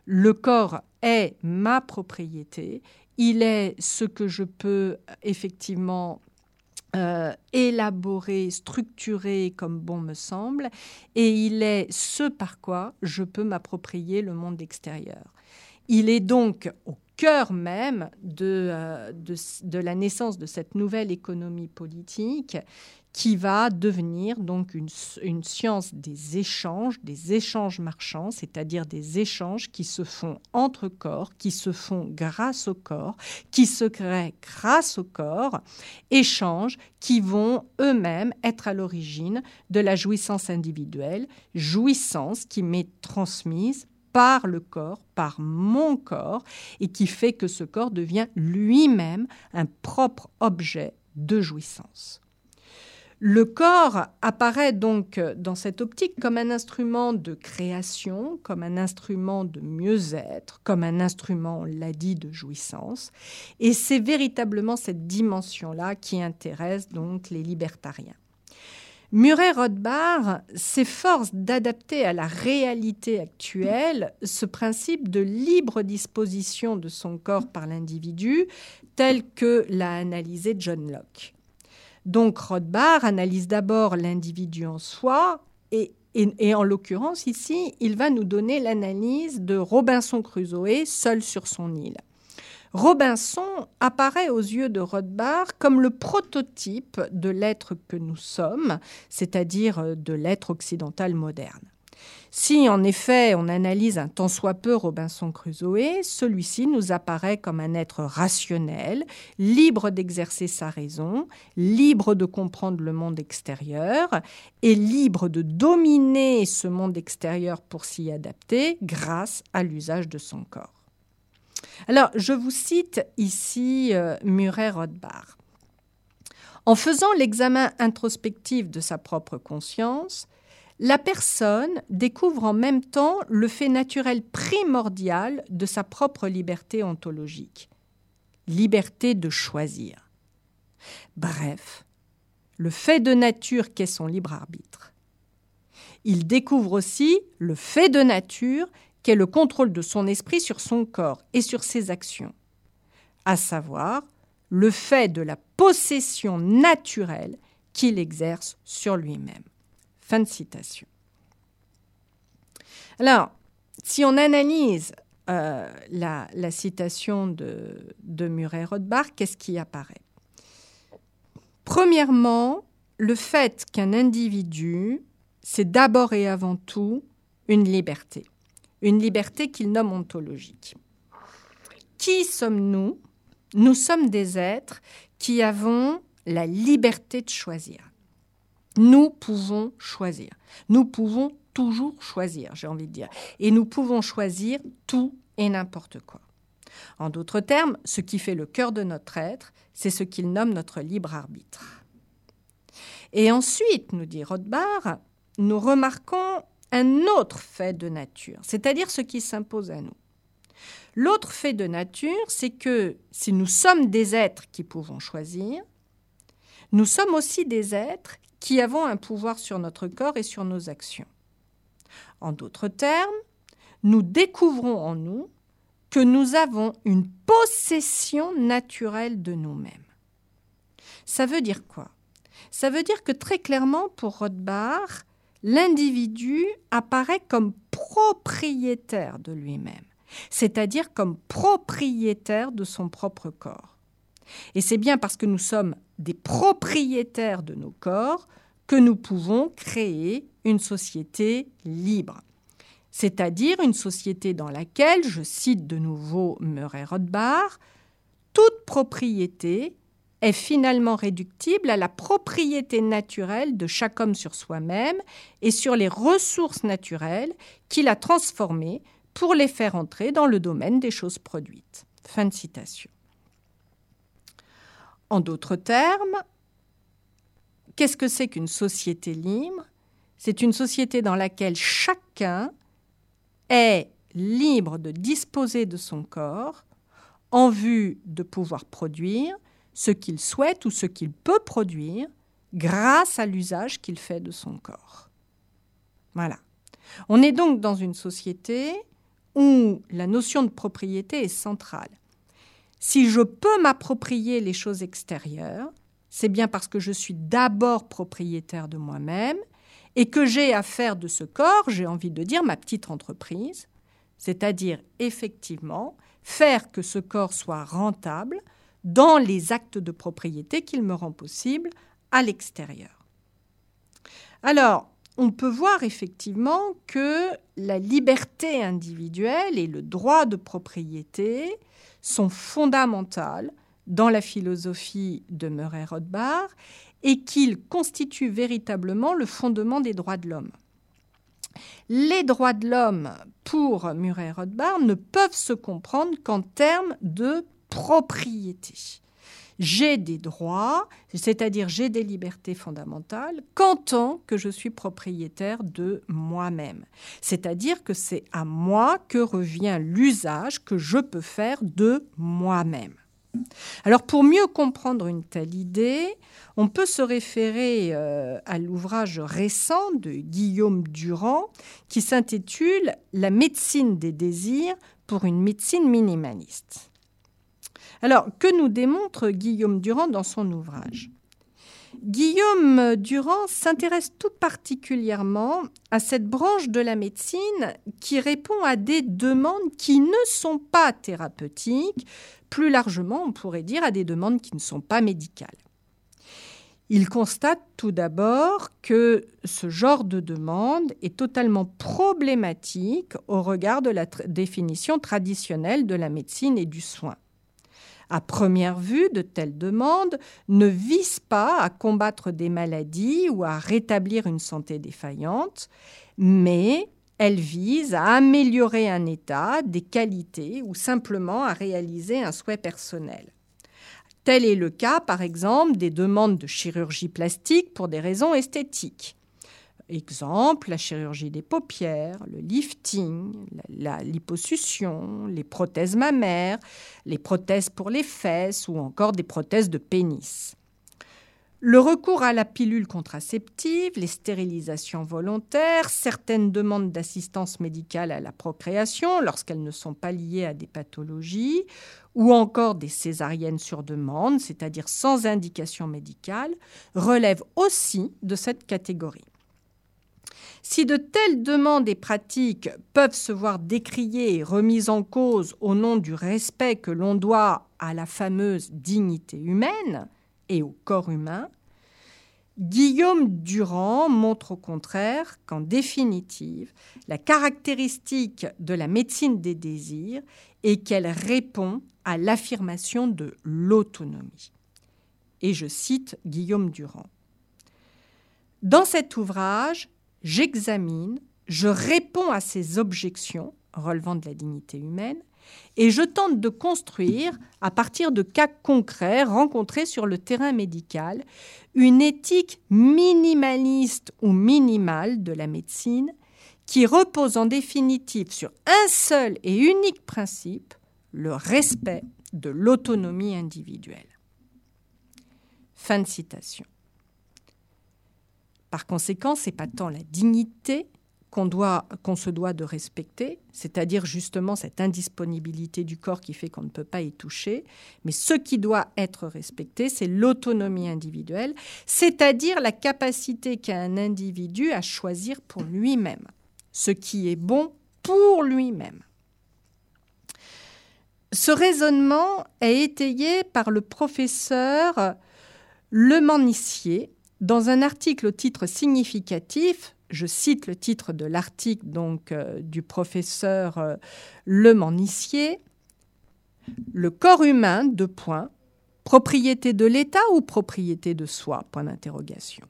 Le corps est ma propriété, il est ce que je peux effectivement euh, élaborer, structurer comme bon me semble, et il est ce par quoi je peux m'approprier le monde extérieur. Il est donc au cœur même euh, de, de, la naissance de cette nouvelle économie politique qui va devenir donc une, une, science des échanges, des échanges marchands, c'est-à-dire des échanges qui se font entre corps, qui se font grâce au corps, qui se créent grâce au corps, échanges qui vont eux-mêmes être à l'origine de la jouissance individuelle, jouissance qui m'est transmise par le corps, par mon corps, et qui fait que ce corps devient lui-même un propre objet de jouissance. Le corps apparaît donc dans cette optique comme un instrument de création, comme un instrument de mieux-être, comme un instrument, on l'a dit, de jouissance. Et c'est véritablement cette dimension-là qui intéresse donc les libertariens. Murray Rothbard s'efforce d'adapter à la réalité actuelle ce principe de libre disposition de son corps par l'individu tel que l'a analysé John Locke. Donc Rothbard analyse d'abord l'individu en soi et, et en l'occurrence, ici, il va nous donner l'analyse de Robinson Crusoe seul sur son île. Robinson apparaît aux yeux de Rothbard comme le prototype de l'être que nous sommes, c'est-à-dire de l'être occidental moderne. Si en effet on analyse un tant soit peu Robinson Crusoe, celui-ci nous apparaît comme un être rationnel, libre d'exercer sa raison, libre de comprendre le monde extérieur et libre de dominer ce monde extérieur pour s'y adapter grâce à l'usage de son corps. Alors, je vous cite ici euh, Murray Rothbard. En faisant l'examen introspectif de sa propre conscience, la personne découvre en même temps le fait naturel primordial de sa propre liberté ontologique, liberté de choisir. Bref, le fait de nature qu'est son libre arbitre. Il découvre aussi le fait de nature qu'est le contrôle de son esprit sur son corps et sur ses actions, à savoir le fait de la possession naturelle qu'il exerce sur lui-même. Fin de citation. Alors, si on analyse euh, la, citation de, de Murray Rothbard, qu'est-ce qui apparaît? Premièrement, le fait qu'un individu, c'est d'abord et avant tout une liberté une liberté qu'il nomme ontologique. Qui sommes-nous? Nous sommes des êtres qui avons la liberté de choisir. Nous pouvons choisir. Nous pouvons toujours choisir, j'ai envie de dire. Et nous pouvons choisir tout et n'importe quoi. En d'autres termes, ce qui fait le cœur de notre être, c'est ce qu'il nomme notre libre arbitre. Et ensuite, nous dit Rothbard, nous remarquons un autre fait de nature, c'est-à-dire ce qui s'impose à nous. L'autre fait de nature, c'est que si nous sommes des êtres qui pouvons choisir, nous sommes aussi des êtres qui avons un pouvoir sur notre corps et sur nos actions. En d'autres termes, nous découvrons en nous que nous avons une possession naturelle de nous-mêmes. Ça veut dire quoi? Ça veut dire que très clairement, pour Rothbard, l'individu apparaît comme propriétaire de lui-même, c'est-à-dire comme propriétaire de son propre corps. Et c'est bien parce que nous sommes des propriétaires de nos corps que nous pouvons créer une société libre. C'est-à-dire une société dans laquelle, je cite de nouveau Murray Rothbard, toute propriété est finalement réductible à la propriété naturelle de chaque homme sur soi-même et sur les ressources naturelles qu'il a transformées pour les faire entrer dans le domaine des choses produites. Fin de citation. En d'autres termes, qu'est-ce que c'est qu'une société libre? C'est une société dans laquelle chacun est libre de disposer de son corps en vue de pouvoir produire, ce qu'il souhaite ou ce qu'il peut produire grâce à l'usage qu'il fait de son corps. Voilà. On est donc dans une société où la notion de propriété est centrale. Si je peux m'approprier les choses extérieures, c'est bien parce que je suis d'abord propriétaire de moi-même et que j'ai à faire de ce corps, j'ai envie de dire, ma petite entreprise, c'est-à-dire effectivement faire que ce corps soit rentable, dans les actes de propriété qu'il me rend possible à l'extérieur. Alors, on peut voir effectivement que la liberté individuelle et le droit de propriété sont fondamentales dans la philosophie de Murray Rothbard et qu'ils constituent véritablement le fondement des droits de l'homme. Les droits de l'homme, pour Murray Rothbard, ne peuvent se comprendre qu'en termes de propriété. J'ai des droits, c'est-à-dire j'ai des libertés fondamentales, qu'en tant que je suis propriétaire de moi-même. C'est-à-dire que c'est à moi que revient l'usage que je peux faire de moi-même. Alors pour mieux comprendre une telle idée, on peut se référer euh, à l'ouvrage récent de Guillaume Durand qui s'intitule La médecine des désirs pour une médecine minimaliste. Alors, que nous démontre Guillaume Durand dans son ouvrage? Guillaume Durand s'intéresse tout particulièrement à cette branche de la médecine qui répond à des demandes qui ne sont pas thérapeutiques, plus largement on pourrait dire à des demandes qui ne sont pas médicales. Il constate tout d'abord que ce genre de demande est totalement problématique au regard de la définition traditionnelle de la médecine et du soin. À première vue, de telles demandes ne visent pas à combattre des maladies ou à rétablir une santé défaillante, mais elles visent à améliorer un état, des qualités ou simplement à réaliser un souhait personnel. Tel est le cas, par exemple, des demandes de chirurgie plastique pour des raisons esthétiques. Exemple, la chirurgie des paupières, le lifting, la, liposuction, les prothèses mammaires, les prothèses pour les fesses ou encore des prothèses de pénis. Le recours à la pilule contraceptive, les stérilisations volontaires, certaines demandes d'assistance médicale à la procréation lorsqu'elles ne sont pas liées à des pathologies, ou encore des césariennes sur demande, c'est-à-dire sans indication médicale, relèvent aussi de cette catégorie. Si de telles demandes et pratiques peuvent se voir décriées et remises en cause au nom du respect que l'on doit à la fameuse dignité humaine et au corps humain, Guillaume Durand montre au contraire qu'en définitive, la caractéristique de la médecine des désirs est qu'elle répond à l'affirmation de l'autonomie. Et je cite Guillaume Durand. Dans cet ouvrage, j'examine, je réponds à ces objections relevant de la dignité humaine, et je tente de construire, à partir de cas concrets rencontrés sur le terrain médical, une éthique minimaliste ou minimale de la médecine qui repose en définitive sur un seul et unique principe, le respect de l'autonomie individuelle. Fin de citation. Par conséquent, c'est pas tant la dignité qu'on se doit de respecter, c'est-à-dire justement cette indisponibilité du corps qui fait qu'on ne peut pas y toucher, mais ce qui doit être respecté, c'est l'autonomie individuelle, c'est-à-dire la capacité qu'a un individu à choisir pour lui-même, ce qui est bon pour lui-même. Ce raisonnement est étayé par le professeur Le dans un article au titre significatif, je cite le titre de l'article donc euh, du professeur euh, Le Le corps humain, deux points, propriété de l'État ou propriété de soi? Point d'interrogation.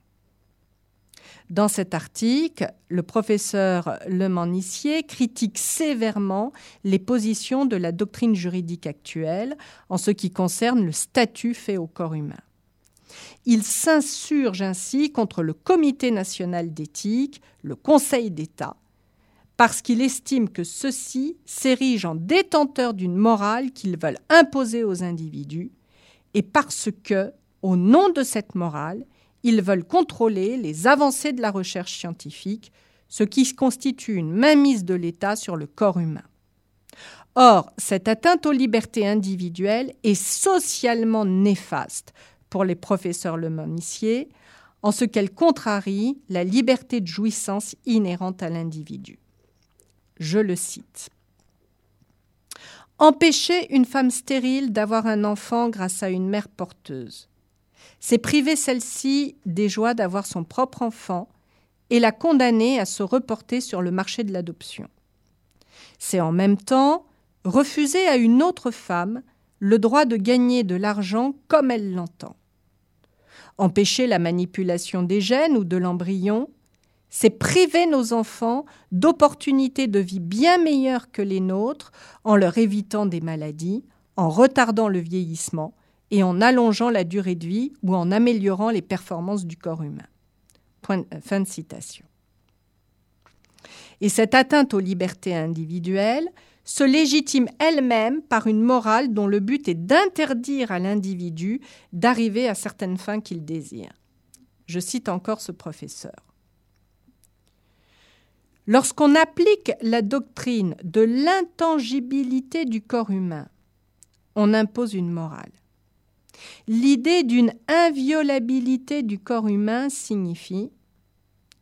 Dans cet article, le professeur Le critique sévèrement les positions de la doctrine juridique actuelle en ce qui concerne le statut fait au corps humain. Il s'insurge ainsi contre le Comité national d'éthique, le Conseil d'État, parce qu'il estime que ceux-ci s'érigent en détenteurs d'une morale qu'ils veulent imposer aux individus, et parce que, au nom de cette morale, ils veulent contrôler les avancées de la recherche scientifique, ce qui constitue une mainmise de l'État sur le corps humain. Or, cette atteinte aux libertés individuelles est socialement néfaste pour les professeurs Le en ce qu'elle contrarie la liberté de jouissance inhérente à l'individu. Je le cite. Empêcher une femme stérile d'avoir un enfant grâce à une mère porteuse, c'est priver celle-ci des joies d'avoir son propre enfant et la condamner à se reporter sur le marché de l'adoption. C'est en même temps refuser à une autre femme le droit de gagner de l'argent comme elle l'entend. Empêcher la manipulation des gènes ou de l'embryon, c'est priver nos enfants d'opportunités de vie bien meilleures que les nôtres en leur évitant des maladies, en retardant le vieillissement et en allongeant la durée de vie ou en améliorant les performances du corps humain. Euh, fin de citation. Et cette atteinte aux libertés individuelles se légitime elle-même par une morale dont le but est d'interdire à l'individu d'arriver à certaines fins qu'il désire. Je cite encore ce professeur. Lorsqu'on applique la doctrine de l'intangibilité du corps humain, on impose une morale. L'idée d'une inviolabilité du corps humain signifie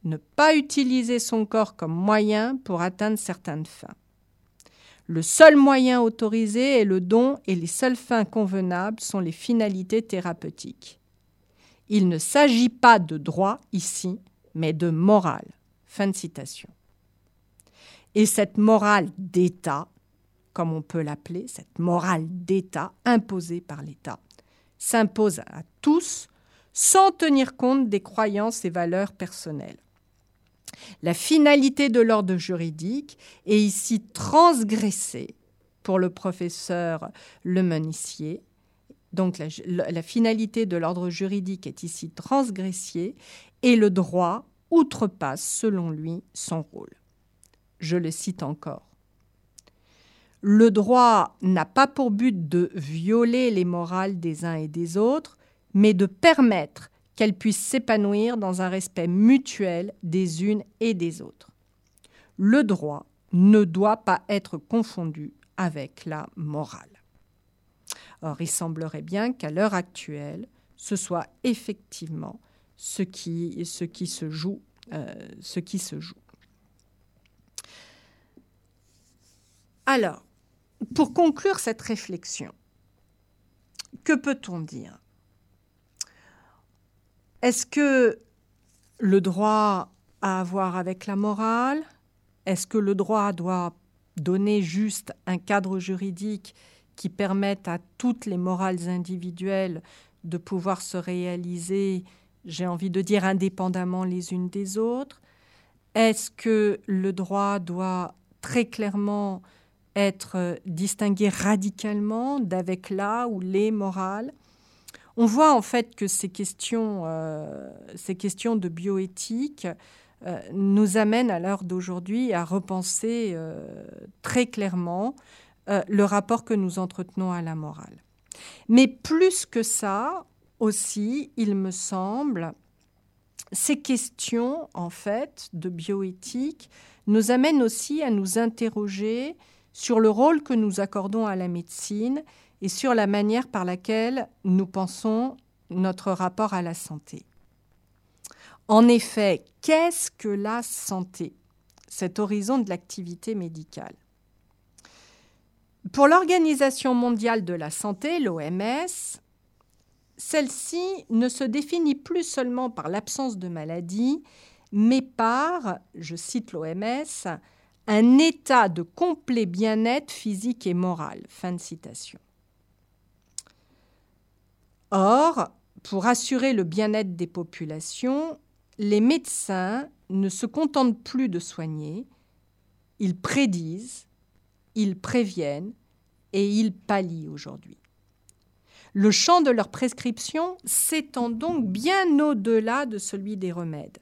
ne pas utiliser son corps comme moyen pour atteindre certaines fins. Le seul moyen autorisé est le don et les seules fins convenables sont les finalités thérapeutiques. Il ne s'agit pas de droit ici, mais de morale. Fin de citation. Et cette morale d'État, comme on peut l'appeler, cette morale d'État imposée par l'État, s'impose à tous sans tenir compte des croyances et valeurs personnelles. La finalité de l'ordre juridique est ici transgressée pour le professeur Lemonissier. Donc la finalité de l'ordre juridique est ici transgressée et le droit outrepasse, selon lui, son rôle. Je le cite encore. Le droit n'a pas pour but de violer les morales des uns et des autres, mais de permettre qu'elles puissent s'épanouir dans un respect mutuel des unes et des autres. Le droit ne doit pas être confondu avec la morale. Or, il semblerait bien qu'à l'heure actuelle, ce soit effectivement ce qui, ce qui se joue. Euh, ce qui se joue. Alors, pour conclure cette réflexion, que peut-on dire? Est-ce que le droit a à voir avec la morale? Est-ce que le droit doit donner juste un cadre juridique qui permette à toutes les morales individuelles de pouvoir se réaliser, j'ai envie de dire, indépendamment les unes des autres? Est-ce que le droit doit très clairement être distingué radicalement d'avec là ou les morales. On voit en fait que ces questions, euh, de bioéthique euh, nous amènent à l'heure d'aujourd'hui à repenser très clairement le rapport que nous entretenons à la morale. Mais plus que ça, aussi, il me semble, ces questions, en fait, de bioéthique nous amènent aussi à nous interroger sur le rôle que nous accordons à la médecine et sur la manière par laquelle nous pensons notre rapport à la santé. En effet, qu'est-ce que la santé? Cet horizon de l'activité médicale. Pour l'Organisation mondiale de la santé, l'OMS, celle-ci ne se définit plus seulement par l'absence de maladie, mais par, je cite l'OMS, un état de complet bien-être physique et moral. Fin de citation. Or, pour assurer le bien-être des populations, les médecins ne se contentent plus de soigner, ils prédisent, ils préviennent et ils pallient aujourd'hui. Le champ de leur prescription s'étend donc bien au-delà de celui des remèdes.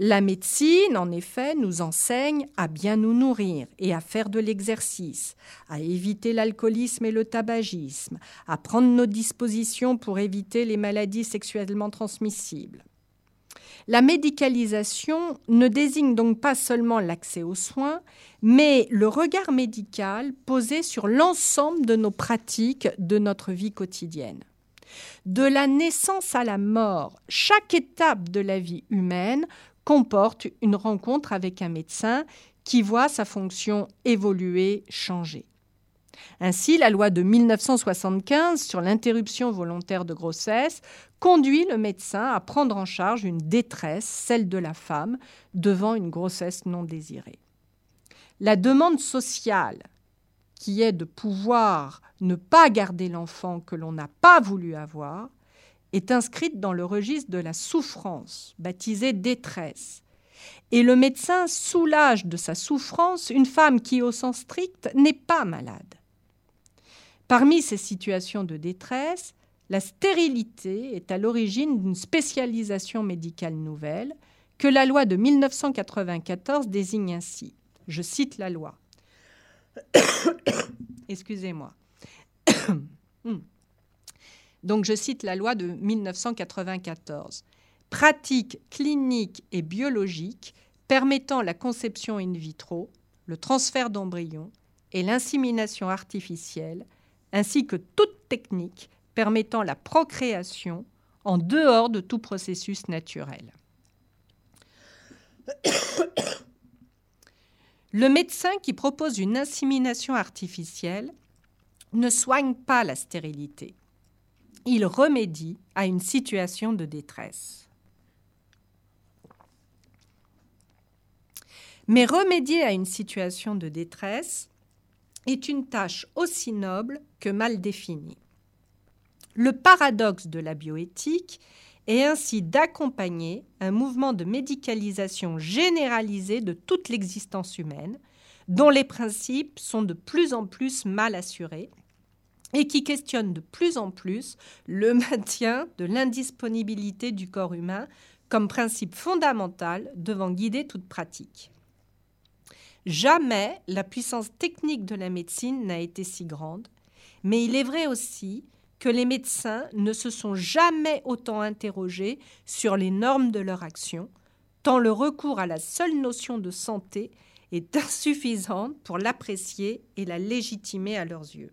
La médecine, en effet, nous enseigne à bien nous nourrir et à faire de l'exercice, à éviter l'alcoolisme et le tabagisme, à prendre nos dispositions pour éviter les maladies sexuellement transmissibles. La médicalisation ne désigne donc pas seulement l'accès aux soins, mais le regard médical posé sur l'ensemble de nos pratiques de notre vie quotidienne. De la naissance à la mort, chaque étape de la vie humaine comporte une rencontre avec un médecin qui voit sa fonction évoluer, changer. Ainsi, la loi de 1975 sur l'interruption volontaire de grossesse conduit le médecin à prendre en charge une détresse, celle de la femme, devant une grossesse non désirée. La demande sociale, qui est de pouvoir ne pas garder l'enfant que l'on n'a pas voulu avoir, est inscrite dans le registre de la souffrance, baptisée détresse. Et le médecin soulage de sa souffrance une femme qui, au sens strict, n'est pas malade. Parmi ces situations de détresse, la stérilité est à l'origine d'une spécialisation médicale nouvelle que la loi de 1994 désigne ainsi. Je cite la loi. Excusez-moi. Donc je cite la loi de 1994. Pratique clinique et biologique permettant la conception in vitro, le transfert d'embryons et l'insémination artificielle, ainsi que toute technique permettant la procréation en dehors de tout processus naturel. Le médecin qui propose une insémination artificielle ne soigne pas la stérilité. Il remédie à une situation de détresse. Mais remédier à une situation de détresse est une tâche aussi noble que mal définie. Le paradoxe de la bioéthique est ainsi d'accompagner un mouvement de médicalisation généralisée de toute l'existence humaine, dont les principes sont de plus en plus mal assurés et qui questionne de plus en plus le maintien de l'indisponibilité du corps humain comme principe fondamental devant guider toute pratique. Jamais la puissance technique de la médecine n'a été si grande, mais il est vrai aussi que les médecins ne se sont jamais autant interrogés sur les normes de leur action, tant le recours à la seule notion de santé est insuffisant pour l'apprécier et la légitimer à leurs yeux.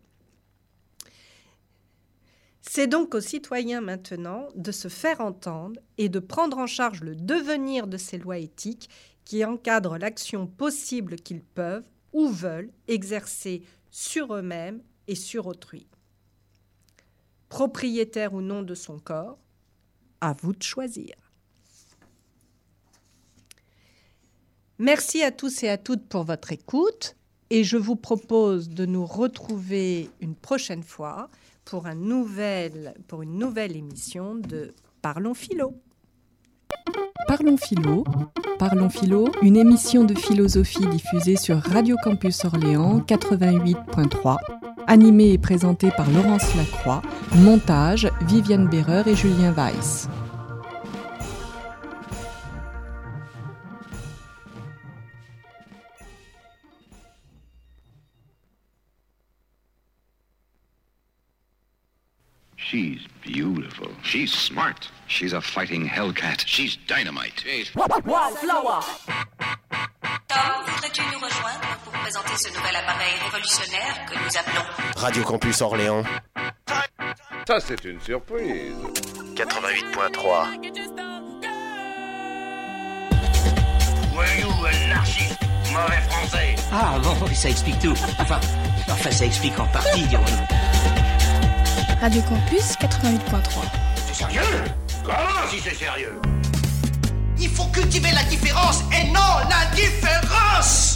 C'est donc aux citoyens maintenant de se faire entendre et de prendre en charge le devenir de ces lois éthiques qui encadrent l'action possible qu'ils peuvent ou veulent exercer sur eux-mêmes et sur autrui. Propriétaire ou non de son corps, à vous de choisir. Merci à tous et à toutes pour votre écoute et je vous propose de nous retrouver une prochaine fois pour, une nouvelle émission de Parlons Philo. Parlons Philo. Parlons Philo, une émission de philosophie diffusée sur Radio Campus Orléans 88.3, animée et présentée par Laurence Lacroix, montage Viviane Berreur et Julien Weiss. Beautiful. She's smart. She's a fighting hellcat. She's dynamite. Wildflower. Tom, voudrais-tu nous rejoindre pour présenter ce nouvel appareil révolutionnaire que nous appelons Radio Campus Orléans. Ça, c'est une surprise. 88.3. Voyou, anarchiste, mauvais français. Ah bon, ça explique tout. Enfin, enfin ça explique en partie, dirons-nous. Radio Campus 88.3. C'est sérieux? Comment si c'est sérieux? Il faut cultiver la différence et non l'indifférence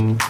Mm-hmm.